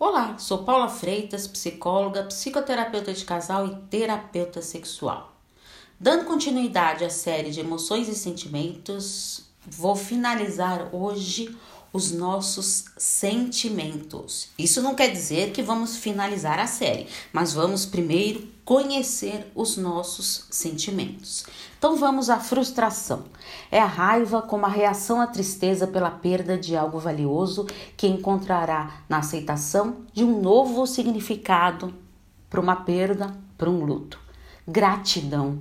Olá, sou Paula Freitas, psicóloga, psicoterapeuta de casal e terapeuta sexual. Dando continuidade à série de emoções e sentimentos, vou finalizar hoje os nossos sentimentos. Isso não quer dizer que vamos finalizar a série, mas vamos primeiro conhecer os nossos sentimentos. Então vamos à frustração. É a raiva como a reação à tristeza pela perda de algo valioso que encontrará na aceitação de um novo significado para uma perda, para um luto. Gratidão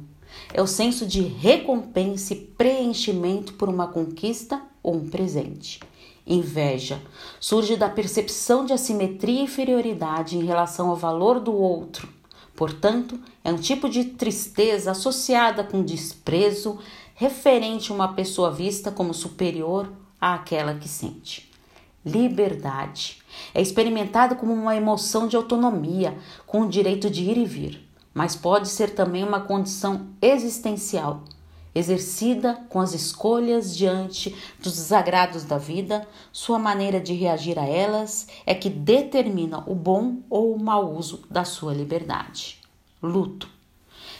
é o senso de recompensa e preenchimento por uma conquista ou um presente. Inveja surge da percepção de assimetria e inferioridade em relação ao valor do outro. Portanto, é um tipo de tristeza associada com desprezo referente a uma pessoa vista como superior àquela que sente. Liberdade é experimentada como uma emoção de autonomia, com o direito de ir e vir, mas pode ser também uma condição existencial exercida com as escolhas diante dos desagrados da vida, sua maneira de reagir a elas é que determina o bom ou o mau uso da sua liberdade. Luto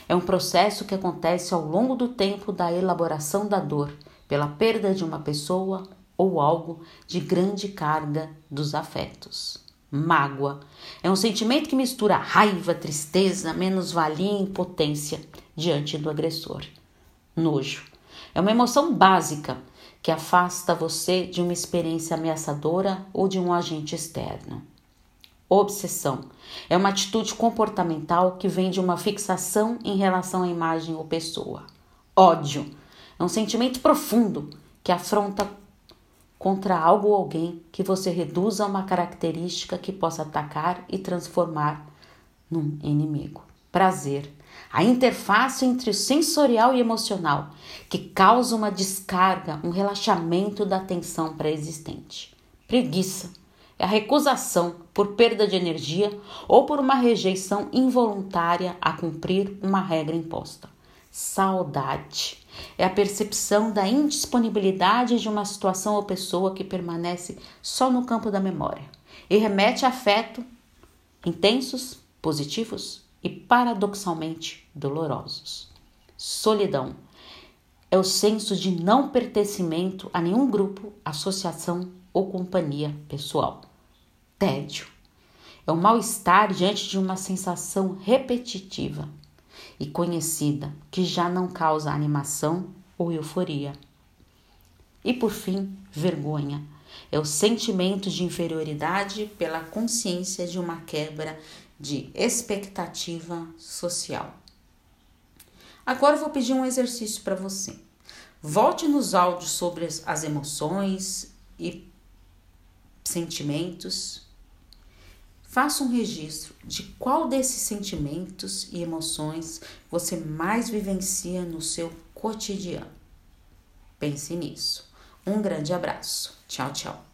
é um processo que acontece ao longo do tempo da elaboração da dor pela perda de uma pessoa ou algo de grande carga dos afetos. Mágoa é um sentimento que mistura raiva, tristeza, menos-valia e impotência diante do agressor nojo. É uma emoção básica que afasta você de uma experiência ameaçadora ou de um agente externo. Obsessão é uma atitude comportamental que vem de uma fixação em relação à imagem ou pessoa. Ódio é um sentimento profundo que afronta contra algo ou alguém que você reduza a uma característica que possa atacar e transformar num inimigo. Prazer a interface entre o sensorial e emocional, que causa uma descarga, um relaxamento da tensão pré-existente. Preguiça é a recusação por perda de energia ou por uma rejeição involuntária a cumprir uma regra imposta. Saudade é a percepção da indisponibilidade de uma situação ou pessoa que permanece só no campo da memória e remete a afeto intensos, positivos e paradoxalmente dolorosos. Solidão é o senso de não pertencimento a nenhum grupo, associação ou companhia pessoal. Tédio é o mal-estar diante de uma sensação repetitiva e conhecida que já não causa animação ou euforia. E por fim, vergonha é o sentimento de inferioridade pela consciência de uma quebra de expectativa social. Agora eu vou pedir um exercício para você. Volte nos áudios sobre as emoções e sentimentos. Faça um registro de qual desses sentimentos e emoções você mais vivencia no seu cotidiano. Pense nisso. Um grande abraço. Tchau, tchau.